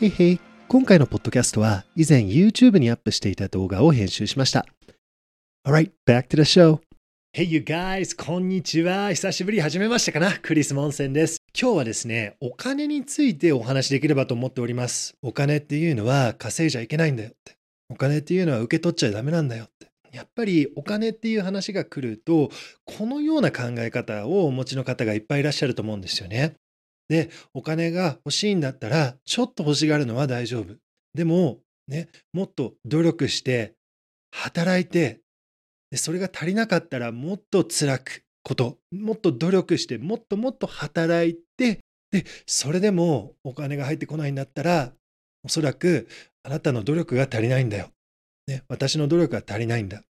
へいへい。今回のポッドキャストは以前 YouTube にアップしていた動画を編集しました。Alright, back to the show. Hey you guys, こんにちは。久しぶり始めましたかな？クリス・モンセンです。今日はですね、お金についてお話しできればと思っております。お金っていうのは稼いじゃいけないんだよって。お金っていうのは受け取っちゃダメなんだよって。やっぱりお金っていう話が来ると、このような考え方をお持ちの方がいっぱいいらっしゃると思うんですよね。で、お金が欲しいんだったら、ちょっと欲しがるのは大丈夫。でも、ね、もっと努力して、働いて、でそれが足りなかったらもっと辛くこと、もっと努力して、もっともっと働いて、で、それでもお金が入ってこないんだったら、おそらくあなたの努力が足りないんだよ。ね、私の努力が足りないんだ。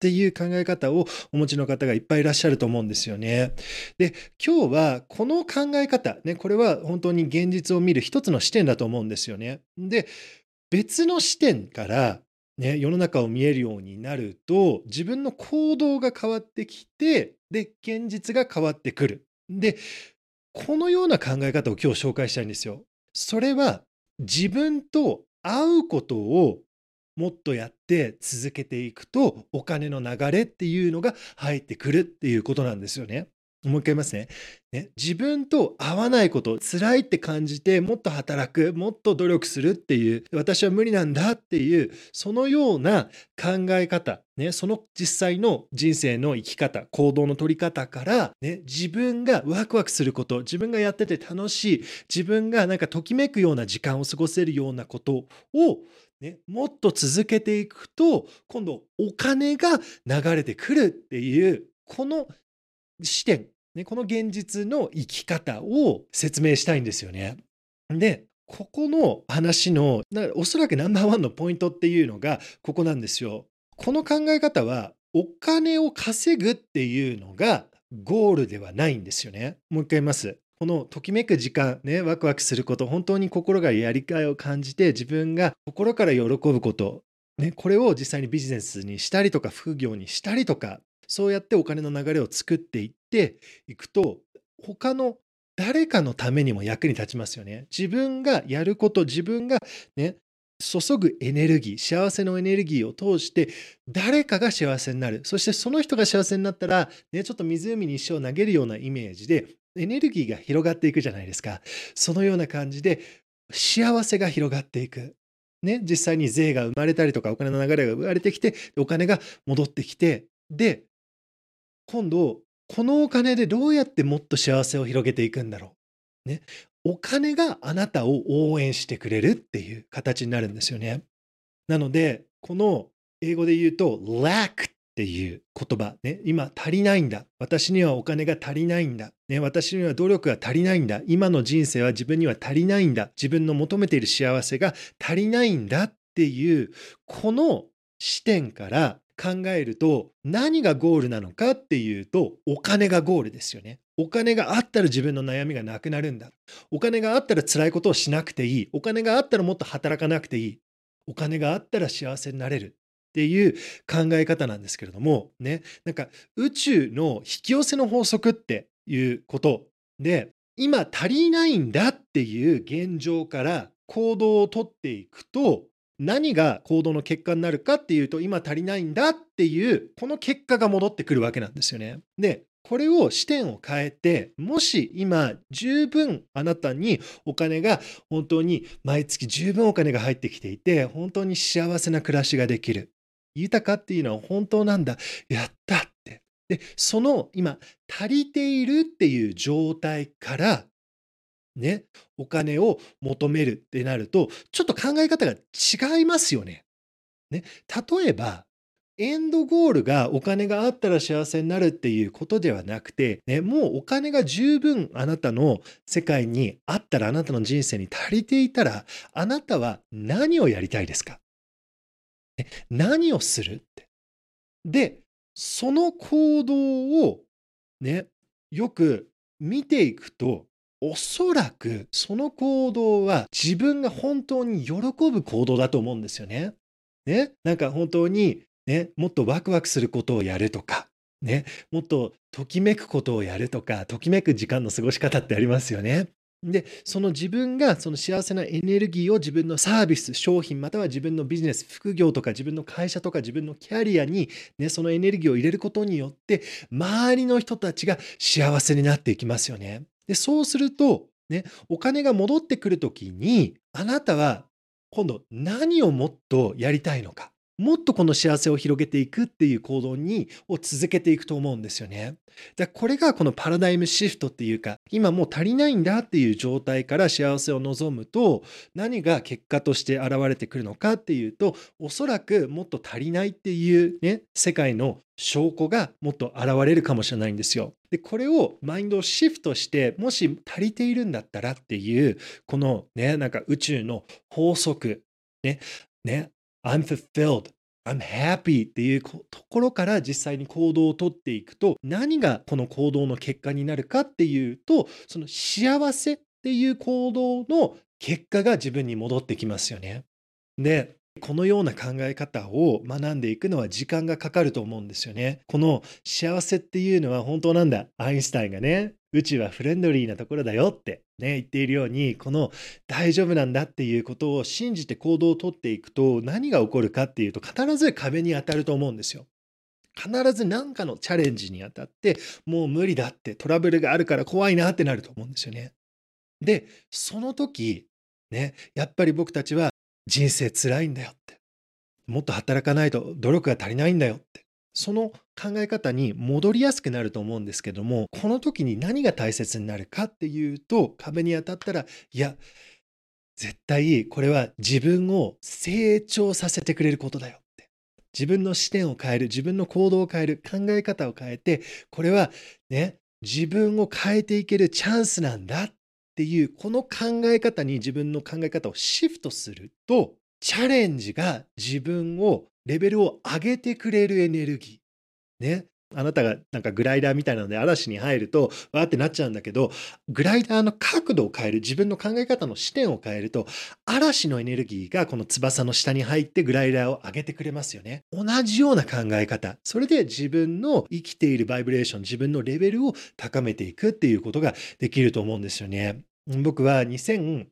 っていう考え方をお持ちの方がいっぱいいらっしゃると思うんですよね。で、今日はこの考え方、ね、これは本当に現実を見る一つの視点だと思うんですよね。で、別の視点から、ね、世の中を見えるようになると、自分の行動が変わってきて、で、現実が変わってくる。で、このような考え方を今日紹介したいんですよ。それは自分と会うことをもっとやって続けていくとお金の流れっていうのが入ってくるっていうことなんですよね。もう一回言いますね。ね自分と合わないこと、辛いって感じてもっと働く、もっと努力するっていう、私は無理なんだっていう、そのような考え方、ね、その実際の人生の生き方、行動の取り方から、ね、自分がワクワクすること、自分がやってて楽しい、自分がなんかときめくような時間を過ごせるようなことをね、もっと続けていくと今度お金が流れてくるっていうこの視点、ね、この現実の生き方を説明したいんですよね。でここの話のおそらくナンバーワンのポイントっていうのがここなんですよ。この考え方はお金を稼ぐっていうのがゴールではないんですよね。もう一回言います。このときめく時間、ね、ワクワクすること、本当に心がやりがいを感じて、自分が心から喜ぶこと、ね、これを実際にビジネスにしたりとか、副業にしたりとか、そうやってお金の流れを作っていっていくと、他の誰かのためにも役に立ちますよね。自分がやること、自分がね、注ぐエネルギー、幸せのエネルギーを通して、誰かが幸せになる。そしてその人が幸せになったら、ね、ちょっと湖に石を投げるようなイメージで、エネルギーが広がっていくじゃないですか。そのような感じで幸せが広がっていく。ね、実際に税が生まれたりとかお金の流れが生まれてきてお金が戻ってきてで今度このお金でどうやってもっと幸せを広げていくんだろう。ね、お金があなたを応援してくれるっていう形になるんですよね。なのでこの英語で言うと lack っていう言葉、ね、今足りないんだ。私にはお金が足りないんだ。ね、私には努力が足りないんだ。今の人生は自分には足りないんだ。自分の求めている幸せが足りないんだっていう、この視点から考えると何がゴールなのかっていうとお金がゴールですよね。お金があったら自分の悩みがなくなるんだ。お金があったら辛いことをしなくていい。お金があったらもっと働かなくていい。お金があったら幸せになれる。っていう考え方なんですけれどもねなんか宇宙の引き寄せの法則っていうことで今足りないんだっていう現状から行動をとっていくと何が行動の結果になるかっていうと今足りないんだっていうこの結果が戻ってくるわけなんですよね。でこれを視点を変えてもし今十分あなたにお金が本当に毎月十分お金が入ってきていて本当に幸せな暮らしができる豊かっていうのは本当なんだ。やったって。で、その今、足りているっていう状態から、ね、お金を求めるってなると、ちょっと考え方が違いますよね。ね、例えば、エンドゴールがお金があったら幸せになるっていうことではなくて、ね、もうお金が十分あなたの世界にあったら、あなたの人生に足りていたら、あなたは何をやりたいですか？何をするって。で、その行動をね、よく見ていくと、おそらくその行動は自分が本当に喜ぶ行動だと思うんですよね。ね、なんか本当にね、もっとワクワクすることをやるとか、ね、もっとときめくことをやるとか、ときめく時間の過ごし方ってありますよね。で、その自分がその幸せなエネルギーを自分のサービス、商品、または自分のビジネス、副業とか自分の会社とか自分のキャリアに、ね、そのエネルギーを入れることによって、周りの人たちが幸せになっていきますよね。で、そうすると、ね、お金が戻ってくるときに、あなたは今度何をもっとやりたいのか。もっとこの幸せを広げていくっていう行動にを続けていくと思うんですよね。だこれがこのパラダイムシフトっていうか今もう足りないんだっていう状態から幸せを望むと何が結果として現れてくるのかっていうとおそらくもっと足りないっていうね世界の証拠がもっと現れるかもしれないんですよ。でこれをマインドをシフトしてもし足りているんだったらっていうこのねなんか宇宙の法則ねね I'm fulfilled I'm happy っていうところから実際に行動をとっていくと何がこの行動の結果になるかっていうとその幸せっていう行動の結果が自分に戻ってきますよね。でこのような考え方を学んでいくのは時間がかかると思うんですよね。この幸せっていうのは本当なんだ？アインシュタインがね、宇宙はフレンドリーなところだよってね、言っているように、この大丈夫なんだっていうことを信じて行動をとっていくと何が起こるかっていうと必ず壁に当たると思うんですよ。必ず何かのチャレンジにあたってもう無理だってトラブルがあるから怖いなってなると思うんですよね。で、その時、ね、やっぱり僕たちは人生つらいんだよって。もっと働かないと努力が足りないんだよって。その考え方に戻りやすくなると思うんですけども、この時に何が大切になるかっていうと、壁に当たったら、いや、絶対これは自分を成長させてくれることだよって。自分の視点を変える、自分の行動を変える、考え方を変えて、これはね、自分を変えていけるチャンスなんだっていうこの考え方に自分の考え方をシフトするとチャレンジが自分をレベルを上げてくれるエネルギー。ね。あなたがなんかグライダーみたいなので嵐に入るとわーってなっちゃうんだけどグライダーの角度を変える自分の考え方の視点を変えると嵐のエネルギーがこの翼の下に入ってグライダーを上げてくれますよね同じような考え方それで自分の生きているバイブレーション自分のレベルを高めていくっていうことができると思うんですよね僕は2021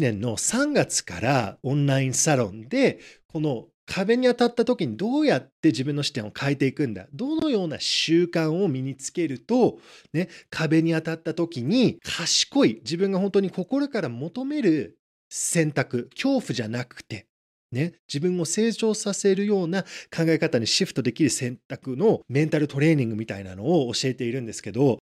年の3月からオンラインサロンでこの壁に当たった時にどうやって自分の視点を変えていくんだ？どのような習慣を身につけると、ね、壁に当たった時に賢い自分が本当に心から求める選択恐怖じゃなくてね、自分を成長させるような考え方にシフトできる選択のメンタルトレーニングみたいなのを教えているんですけど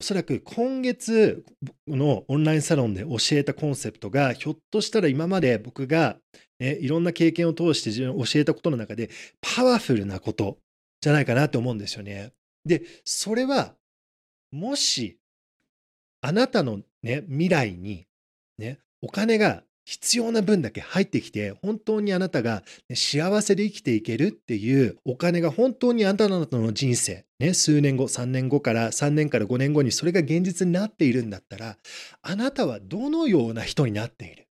おそらく今月のオンラインサロンで教えたコンセプトがひょっとしたら今まで僕が、ね、いろんな経験を通して自分教えたことの中でパワフルなことじゃないかなと思うんですよね。で、それはもしあなたの、ね、未来に、ね、お金が必要な分だけ入ってきて、本当にあなたが、幸せで生きていけるっていうお金が本当にあなたの人生、ね、数年後、3年後から3年から5年後にそれが現実になっているんだったら、あなたはどのような人になっている？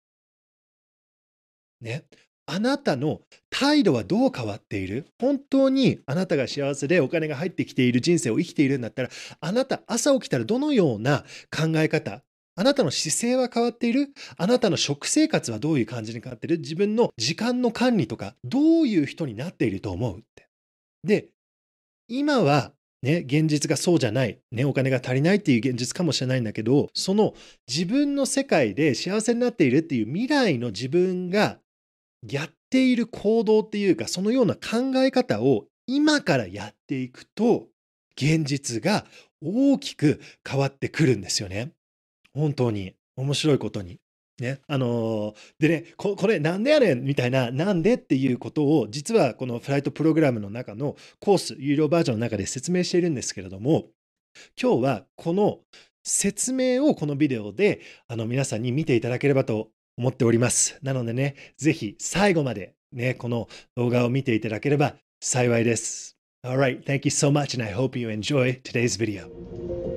ね。あなたの態度はどう変わっている？本当にあなたが幸せでお金が入ってきている人生を生きているんだったら、あなた朝起きたらどのような考え方、あなたの姿勢は変わっているあなたの食生活はどういう感じに変わっている自分の時間の管理とか、どういう人になっていると思うって。で、今はね、現実がそうじゃない、ね、お金が足りないっていう現実かもしれないんだけど、その自分の世界で幸せになっているっていう未来の自分がやっている行動っていうか、そのような考え方を今からやっていくと、現実が大きく変わってくるんですよね。本当に。面白いことに。ね。あのー、でねこ、これなんでやねんみたいな、なんでっていうことを、実はこのフライトプログラムの中のコース、有料バージョンの中で説明しているんですけれども、今日はこの説明をこのビデオであの皆さんに見ていただければと思っております。なのでね、ぜひ最後までね、この動画を見ていただければ幸いです。Alright, thank you so much and I hope you enjoy today's video.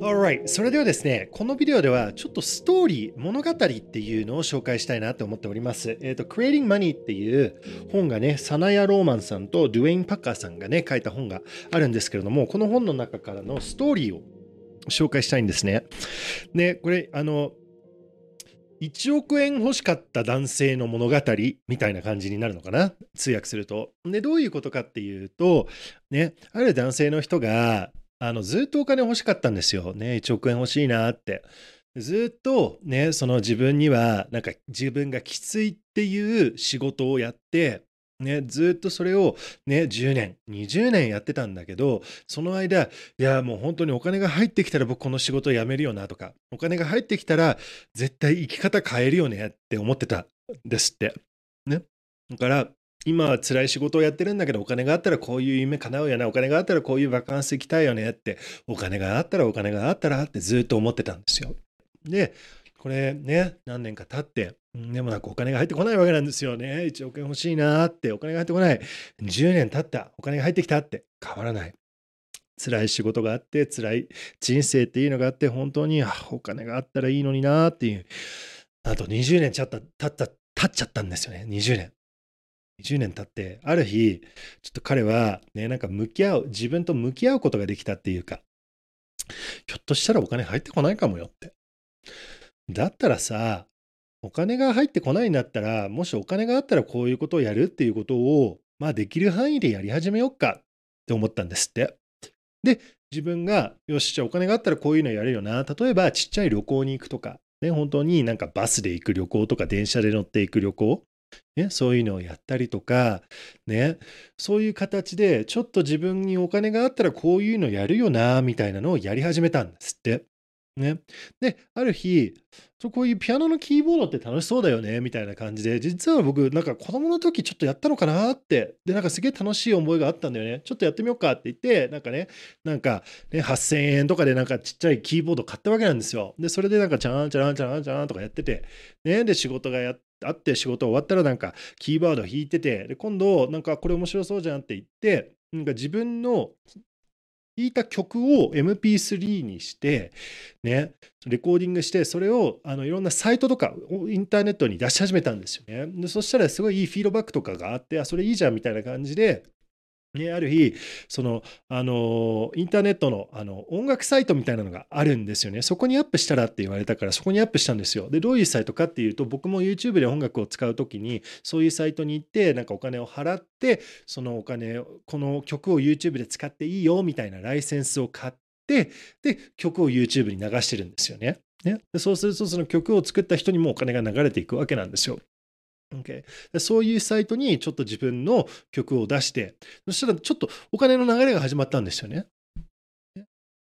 Alright それではですねこのビデオではちょっとストーリー物語っていうのを紹介したいなと思っております。えっ、ー、と Creating Money っていう本がねサナヤ・ローマンさんとドゥエイン・パッカーさんがね書いた本があるんですけれどもこの本の中からのストーリーを紹介したいんですね。でこれあの1億円欲しかった男性の物語みたいな感じになるのかな？通訳すると。で、どういうことかっていうと、ね、ある男性の人が、あの、ずっとお金欲しかったんですよ。ね、1億円欲しいなって。ずっとね、その自分には、なんか自分がきついっていう仕事をやって、ね、ずっとそれをね、10年、20年やってたんだけど、その間、いや、もう本当にお金が入ってきたら僕この仕事辞めるよなとか、お金が入ってきたら絶対生き方変えるよねって思ってたんですって。ね。だから、今は辛い仕事をやってるんだけど、お金があったらこういう夢叶うよな、お金があったらこういうバカンス行きたいよねって、お金があったらお金があったらってずっと思ってたんですよ。で、これね、何年か経って、でもなんかお金が入ってこないわけなんですよね。1億円欲しいなって、お金が入ってこない。10年経った、お金が入ってきたって変わらない。辛い仕事があって、辛い人生っていうのがあって、本当にお金があったらいいのになっていう。あと20年経った、経った、経っちゃったんですよね。20年。20年経って、ある日、ちょっと彼はね、なんか向き合う、自分と向き合うことができたっていうか、ひょっとしたらお金入ってこないかもよって。だったらさ、お金が入ってこないんだったら、もしお金があったらこういうことをやるっていうことを、まあできる範囲でやり始めようかって思ったんですって。で、自分が、よし、じゃあお金があったらこういうのやるよな。例えばちっちゃい旅行に行くとか、ね、本当になんかバスで行く旅行とか電車で乗っていく旅行、ね、そういうのをやったりとか、ね、そういう形でちょっと自分にお金があったらこういうのやるよな、みたいなのをやり始めたんですって。ね。で、ある日、こういうピアノのキーボードって楽しそうだよね、みたいな感じで、実は僕、なんか子供の時ちょっとやったのかなって、で、なんかすげえ楽しい思いがあったんだよね。ちょっとやってみようかって言って、なんかね、なんかね、8000円とかでなんかちっちゃいキーボード買ったわけなんですよ。で、それでなんかチャーンチャランチャランチャランとかやってて、ね、で、仕事がやって会って仕事終わったらなんかキーワード弾いてて、で、今度なんかこれ面白そうじゃんって言って、なんか自分の弾いた曲を MP3 にして、ね、レコーディングして、それをあのいろんなサイトとかインターネットに出し始めたんですよね。でそしたらすごいいいフィードバックとかがあって、あ、それいいじゃんみたいな感じで、ね、ある日、その、あの、インターネットの、あの、音楽サイトみたいなのがあるんですよね。そこにアップしたらって言われたから、そこにアップしたんですよ。で、どういうサイトかっていうと、僕も YouTube で音楽を使うときに、そういうサイトに行って、なんかお金を払って、そのお金、この曲を YouTube で使っていいよ、みたいなライセンスを買って、で、曲を YouTube に流してるんですよね。ね、でそうすると、その曲を作った人にもお金が流れていくわけなんですよ。Okay、そういうサイトにちょっと自分の曲を出して、そしたらちょっとお金の流れが始まったんですよね。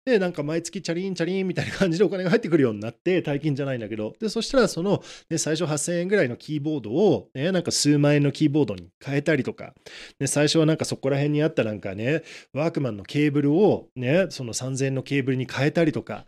で、なんか毎月チャリンチャリンみたいな感じでお金が入ってくるようになって、大金じゃないんだけど、で、そしたらその、ね、最初8000円ぐらいのキーボードを、ね、なんか数万円のキーボードに変えたりとか、で、最初はなんかそこら辺にあったなんかね、ワークマンのケーブルをね、その3000円のケーブルに変えたりとか、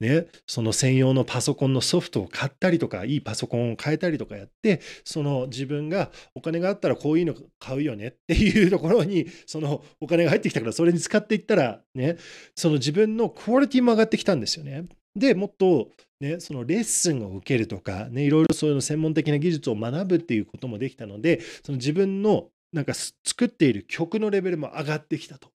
ね、その専用のパソコンのソフトを買ったりとか、いいパソコンを変えたりとかやって、その自分がお金があったらこういうの買うよねっていうところに、そのお金が入ってきたからそれに使っていったら、ね、その自分のクオリティも上がってきたんですよね。で、もっと、ね、そのレッスンを受けるとか、ね、いろいろそういうの専門的な技術を学ぶっていうこともできたので、その自分のなんか作っている曲のレベルも上がってきたと。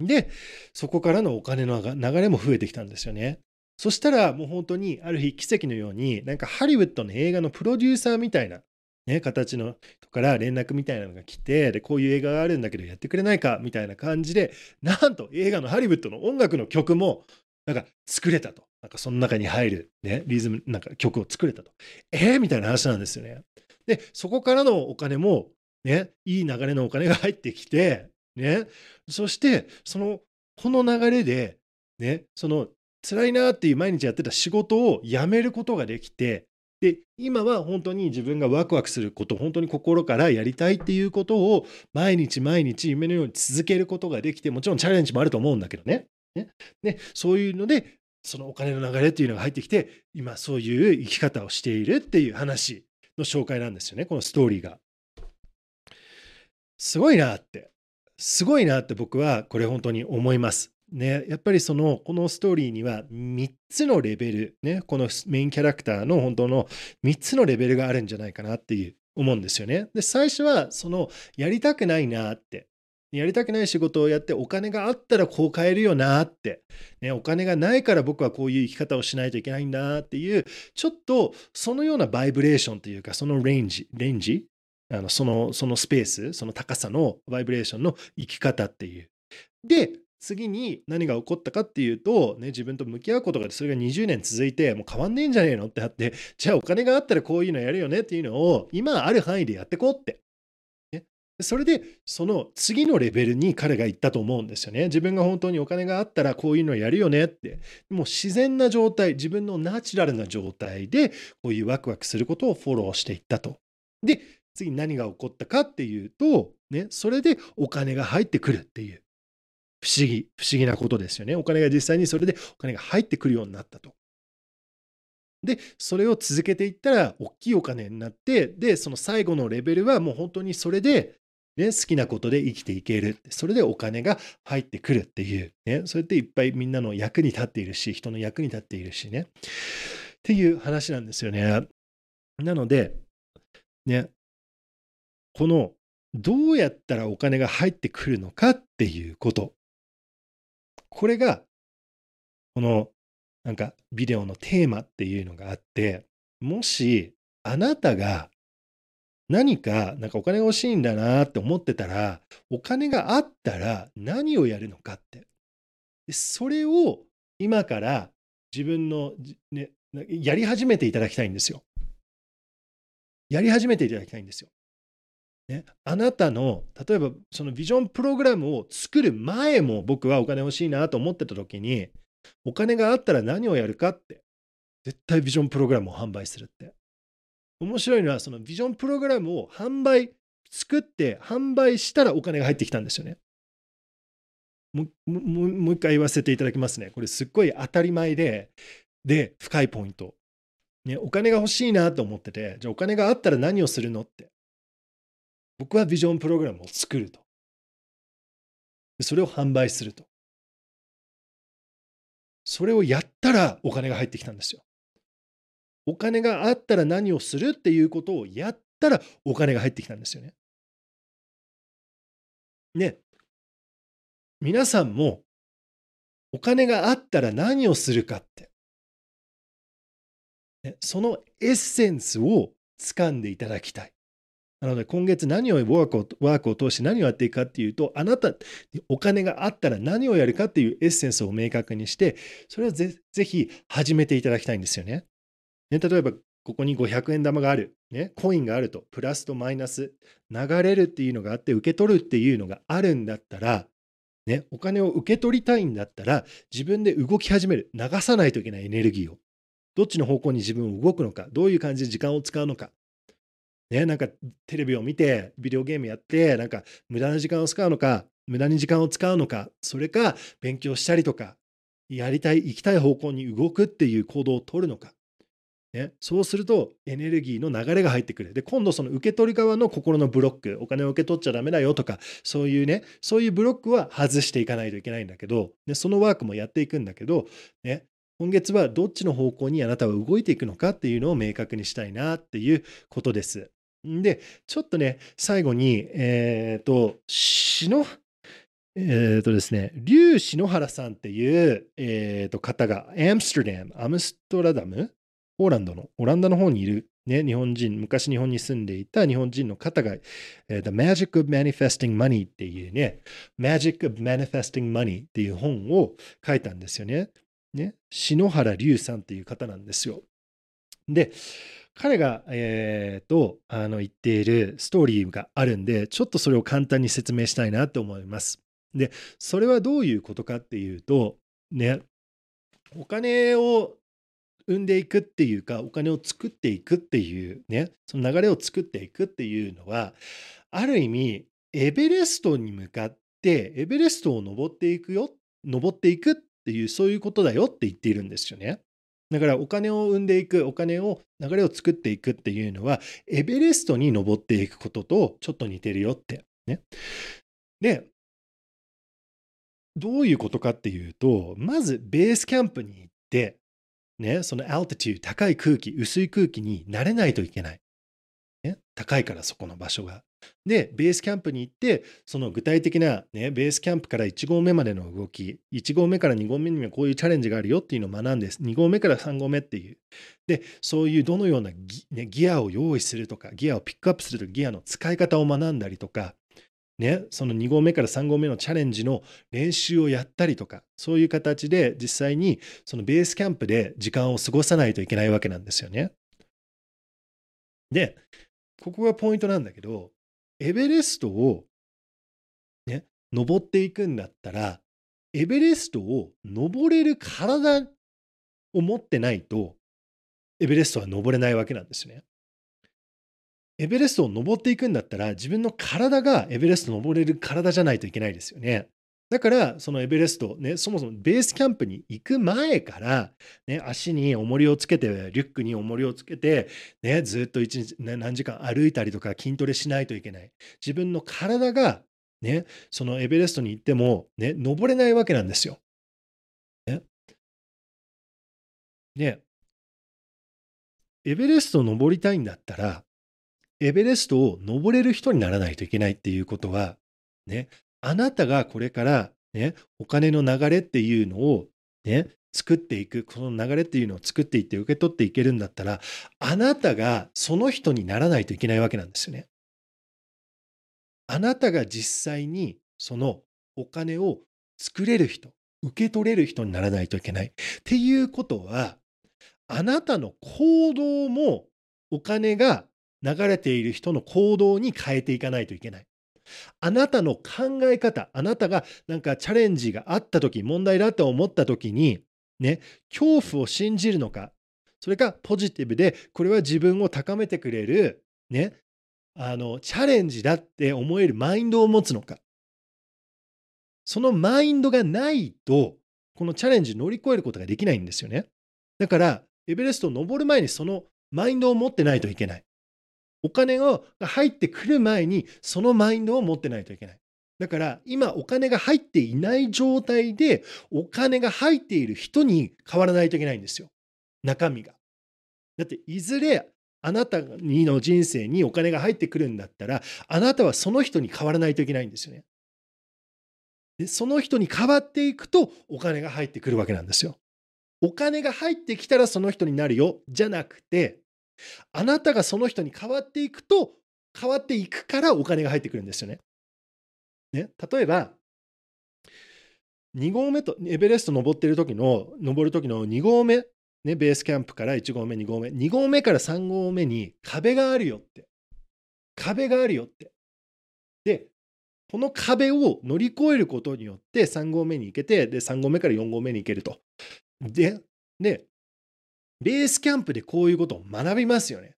で、そこからのお金の流れも増えてきたんですよね。そしたらもう本当にある日奇跡のようになんかハリウッドの映画のプロデューサーみたいな、ね、形の人から連絡みたいなのが来てでこういう映画があるんだけどやってくれないかみたいな感じでなんと映画のハリウッドの音楽の曲もなんか作れたと。なんかその中に入る、ね、リズム、なんか曲を作れたと。えー、みたいな話なんですよね。で、そこからのお金も、ね、いい流れのお金が入ってきて、ね、そして、その、この流れで、ね、その辛いなっていう毎日やってた仕事を辞めることができて、で、今は本当に自分がワクワクすること、本当に心からやりたいっていうことを毎日毎日夢のように続けることができて、もちろんチャレンジもあると思うんだけどね。ねねそういうので、そのお金の流れっていうのが入ってきて、今そういう生き方をしているっていう話の紹介なんですよね、このストーリーが。すごいなって。すごいなって僕はこれ本当に思います。ね、やっぱりその、このストーリーには3つのレベル、ね、このメインキャラクターの本当の3つのレベルがあるんじゃないかなっていう思うんですよね。で、最初はその、やりたくないなって、やりたくない仕事をやってお金があったらこう変えるよなって、ね、お金がないから僕はこういう生き方をしないといけないんだっていう、ちょっとそのようなバイブレーションというか、そのレンジ、レンジあのその、そのスペース、その高さのバイブレーションの生き方っていう。で、次に何が起こったかっていうと、ね、自分と向き合うことがそれが20年続いてもう変わんねえんじゃねえのってあって じゃあお金があったらこういうのやるよねっていうのを今ある範囲でやってこうって。ね、それでその次のレベルに彼が行ったと思うんですよね。自分が本当にお金があったらこういうのやるよねって。もう自然な状態、自分のナチュラルな状態でこういうワクワクすることをフォローしていったと。で、次何が起こったかっていうと、ね、それでお金が入ってくるっていう。不思議、不思議なことですよね。お金が実際にそれでお金が入ってくるようになったと。で、それを続けていったら、大きいお金になって、で、その最後のレベルはもう本当にそれで、ね、好きなことで生きていける。それでお金が入ってくるっていう、ね、それっていっぱいみんなの役に立っているし、人の役に立っているしね。っていう話なんですよね。なので、ね、このどうやったらお金が入ってくるのかっていうこと。これが、このなんかビデオのテーマっていうのがあって、もしあなたが何か、なんかお金が欲しいんだなって思ってたら、お金があったら何をやるのかって。でそれを今から自分の、ね、やり始めていただきたいんですよ。やり始めていただきたいんですよ。ね、あなたの例えばそのビジョンプログラムを作る前も僕はお金欲しいなと思ってた時にお金があったら何をやるかって絶対ビジョンプログラムを販売するって。面白いのはそのビジョンプログラムを販売作って販売したらお金が入ってきたんですよね。もう一回言わせていただきますね。これすっごい当たり前でで深いポイント。ね、お金が欲しいなと思ってて、じゃあお金があったら何をするのって。僕はビジョンプログラムを作ると。それを販売すると。それをやったらお金が入ってきたんですよ。お金があったら何をするっていうことをやったらお金が入ってきたんですよね。ね。皆さんもお金があったら何をするかって、ね、そのエッセンスを掴んでいただきたい。なので今月何をワークをワークを通して何をやっていくかっていうと、あなたにお金があったら何をやるかっていうエッセンスを明確にして、それをぜぜひ始めていただきたいんですよね。ね例えば、ここに500円玉がある、ね、コインがあると、プラスとマイナス、流れるっていうのがあって、受け取るっていうのがあるんだったら、ね、お金を受け取りたいんだったら、自分で動き始める、流さないといけないエネルギーを。どっちの方向に自分を動くのか、どういう感じで時間を使うのか、ね、なんかテレビを見て、ビデオゲームやって、なんか無駄な時間を使うのか、無駄に時間を使うのか、それか勉強したりとか、やりたい、行きたい方向に動くっていう行動を取るのか。ね、そうするとエネルギーの流れが入ってくる。で、今度その受け取り側の心のブロック、お金を受け取っちゃダメだよとか、そういうね、そういうブロックは外していかないといけないんだけど、ね、そのワークもやっていくんだけど、ね、今月はどっちの方向にあなたは動いていくのかっていうのを明確にしたいなっていうことです。で、ちょっとね、最後に、えっ、ー、と、篠、えっ、ー、とですね、劉篠原さんっていう、えっ、ー、と方が、アムステルダム、アムストラダム、ポーランドの、オランダの方にいる、ね、日本人、昔日本に住んでいた日本人の方が、えー、The Magic of Manifesting Money っていうね、Magic of Manifesting Money っていう本を書いたんですよね。ね、篠原龍さんっていう方なんですよ。で、彼が、えー、とあの言っているストーリーがあるんで、ちょっとそれを簡単に説明したいなと思います。で、それはどういうことかっていうと、ね、お金を生んでいくっていうか、お金を作っていくっていうね、その流れを作っていくっていうのは、ある意味、エベレストに向かって、エベレストを登っていくよ、登っていくっていう、そういうことだよって言っているんですよね。だからお金を生んでいく、お金を、流れを作っていくっていうのは、エベレストに登っていくこととちょっと似てるよって。ね。で、どういうことかっていうと、まずベースキャンプに行って、ね、そのアルティチュー、高い空気、薄い空気に慣れないといけない。高いからそこの場所が。で、ベースキャンプに行って、その具体的な、ね、ベースキャンプから1号目までの動き、1号目から2号目にはこういうチャレンジがあるよっていうのを学んで、2号目から3号目っていう。で、そういうどのようなギ,、ね、ギアを用意するとか、ギアをピックアップするとか、ギアの使い方を学んだりとか、ね、その2合目から3合目のチャレンジの練習をやったりとか、そういう形で実際にそのベースキャンプで時間を過ごさないといけないわけなんですよね。で、ここがポイントなんだけど、エベレストをね、登っていくんだったら、エベレストを登れる体を持ってないと、エベレストは登れないわけなんですね。エベレストを登っていくんだったら、自分の体がエベレスト登れる体じゃないといけないですよね。だから、そのエベレスト、ね、そもそもベースキャンプに行く前から、ね、足に重りをつけて、リュックに重りをつけて、ね、ずっと一日、ね、何時間歩いたりとか筋トレしないといけない。自分の体が、ね、そのエベレストに行っても、ね、登れないわけなんですよ。ね。で、エベレストを登りたいんだったら、エベレストを登れる人にならないといけないっていうことは、ね、あなたがこれから、ね、お金の流れっていうのを、ね、作っていく、この流れっていうのを作っていって受け取っていけるんだったら、あなたがその人にならないといけないわけなんですよね。あなたが実際にそのお金を作れる人、受け取れる人にならないといけない。っていうことは、あなたの行動もお金が流れている人の行動に変えていかないといけない。あなたの考え方、あなたがなんかチャレンジがあった時、問題だと思った時に、ね、恐怖を信じるのか、それかポジティブで、これは自分を高めてくれる、ね、あの、チャレンジだって思えるマインドを持つのか。そのマインドがないと、このチャレンジ乗り越えることができないんですよね。だから、エベレストを登る前にそのマインドを持ってないといけない。お金が入ってくる前にそのマインドを持ってないといけない。だから今お金が入っていない状態でお金が入っている人に変わらないといけないんですよ。中身が。だっていずれあなたにの人生にお金が入ってくるんだったらあなたはその人に変わらないといけないんですよね。でその人に変わっていくとお金が入ってくるわけなんですよ。お金が入ってきたらその人になるよじゃなくてあなたがその人に変わっていくと、変わっていくからお金が入ってくるんですよね。ね例えば、2合目と、エベレスト登ってる時の、登る時の2合目、ね、ベースキャンプから1合目、2合目、2合目から3合目に壁があるよって。壁があるよって。で、この壁を乗り越えることによって3合目に行けて、で、3合目から4合目に行けると。で、で、ベースキャンプでこういうことを学びますよね。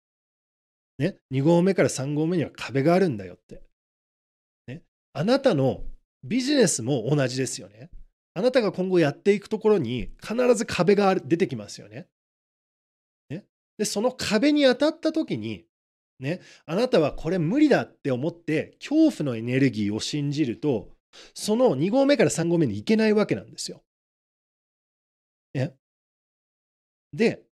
ね、2合目から3合目には壁があるんだよって。ね、あなたのビジネスも同じですよね。あなたが今後やっていくところに必ず壁が出てきますよね。ね？で、その壁に当たった時に、ね、あなたはこれ無理だって思って恐怖のエネルギーを信じると、その2合目から3合目に行けないわけなんですよ。ね、で、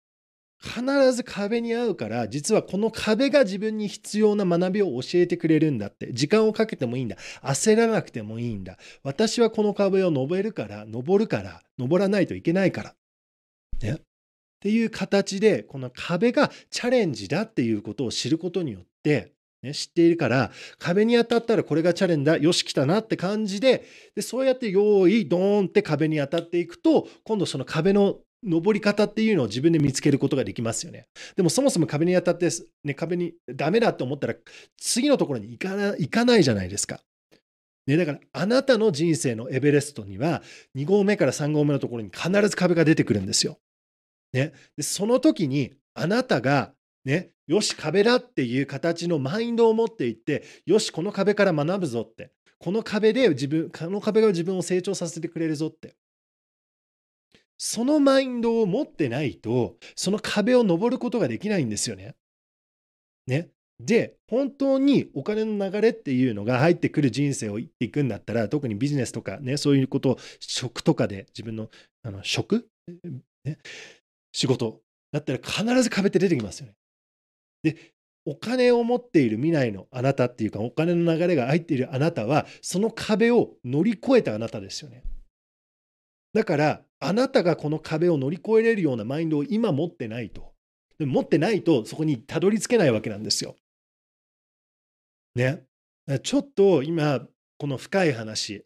必ず壁に合うから、実はこの壁が自分に必要な学びを教えてくれるんだって。時間をかけてもいいんだ。焦らなくてもいいんだ。私はこの壁を登れるから、登るから、登らないといけないから。ね。っていう形で、この壁がチャレンジだっていうことを知ることによって、ね、知っているから、壁に当たったらこれがチャレンジだ、よし来たなって感じで、でそうやって用意、ドーンって壁に当たっていくと、今度その壁の登り方っていうのを自分で見つけることができますよね。でもそもそも壁に当たって、ね、壁にダメだって思ったら次のところに行かな行かないじゃないですか。ね、だからあなたの人生のエベレストには2合目から3合目のところに必ず壁が出てくるんですよ。ね、でその時にあなたがね、よし壁だっていう形のマインドを持っていってよしこの壁から学ぶぞってこの壁で自分この壁が自分を成長させてくれるぞってそのマインドを持ってないと、その壁を登ることができないんですよね。ね。で、本当にお金の流れっていうのが入ってくる人生を生きていくんだったら、特にビジネスとかね、そういうことを、職とかで自分のあの職、ね、仕事だったら必ず壁って出てきますよね。で、お金を持っている未来のあなたっていうか、お金の流れが入っているあなたは、その壁を乗り越えたあなたですよね。だから、あなたがこの壁を乗り越えれるようなマインドを今持ってないと。持ってないとそこにたどり着けないわけなんですよ。ね。ちょっと今、この深い話、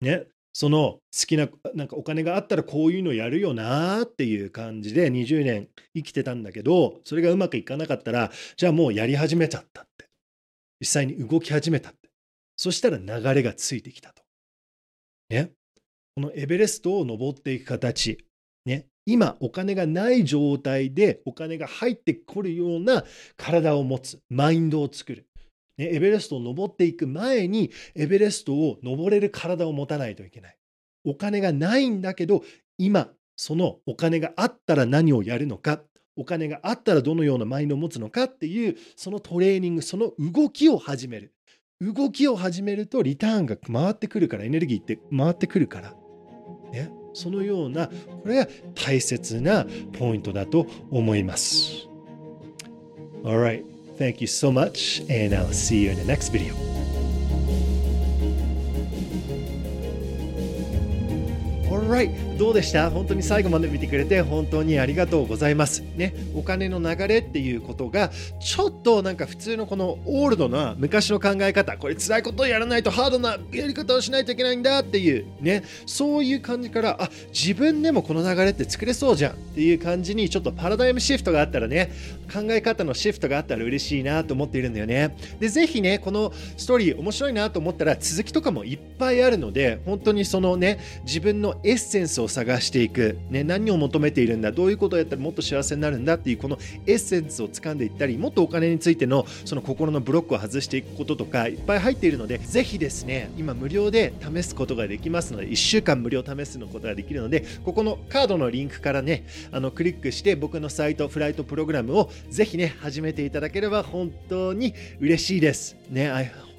ね、その好きな、なんかお金があったらこういうのやるよなっていう感じで20年生きてたんだけど、それがうまくいかなかったら、じゃあもうやり始めちゃったって。実際に動き始めたって。そしたら流れがついてきたと。ね。このエベレストを登っていく形。ね。今お金がない状態でお金が入ってくるような体を持つ。マインドを作る。ね、エベレストを登っていく前にエベレストを登れる体を持たないといけない。お金がないんだけど今そのお金があったら何をやるのかお金があったらどのようなマインドを持つのかっていうそのトレーニングその動きを始める動きを始めるとリターンが回ってくるからエネルギーって回ってくるから、ね、そのようなこれが大切なポイントだと思います。Alright, Thank you so much, and I'll see you in the next video. Alright どうでした？本当に最後まで見てくれて本当にありがとうございます。ねお金の流れっていうことがちょっとなんか普通のこのオールドな昔の考え方これ辛いことをやらないとハードなやり方をしないといけないんだっていうねそういう感じからあ自分でもこの流れって作れそうじゃんっていう感じにちょっとパラダイムシフトがあったらね考え方のシフトがあったら嬉しいなと思っているんだよね。でぜひねこのストーリー面白いなと思ったら続きとかもいっぱいあるので本当にそのね自分のエッセンスを探していく、ね、何を求めているんだどういうことをやったらもっと幸せになるんだっていうこのエッセンスを掴んでいったりもっとお金についてのその心のブロックを外していくこととかいっぱい入っているのでぜひですね今無料で試すことができますので1週間無料試すのことができるのでここのカードのリンクからねあのクリックして僕のサイトフライトプログラムをぜひね始めていただければ本当に嬉しいです。ね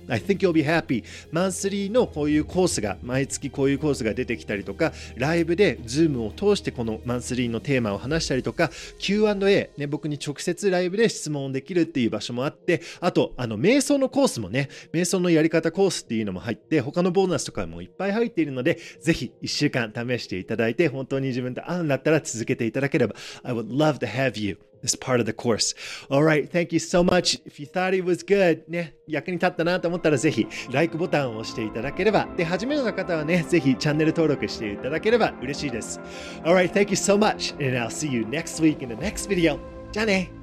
I think you'll be happy. マンスリーのこういうコースが毎月こういうコースが出てきたりとかライブで Zoom を通してこのマンスリーのテーマを話したりとか Q&A、ね、僕に直接ライブで質問できるっていう場所もあってあとあの瞑想のコースもね瞑想のやり方コースっていうのも入って他のボーナスとかもいっぱい入っているのでぜひ1週間試していただいて本当に自分と合うんだったら続けていただければ。I would love to have you. This part of the course. All right, thank you so much. If you thought it was good, ね、役に立ったなと思ったらぜひ、LIKE ボタンを押していただければ、で、初めての方はね、ぜひチャンネル登録していただければ嬉しいです。All right, thank you so much, and I'll see you next week in the next video. じゃあね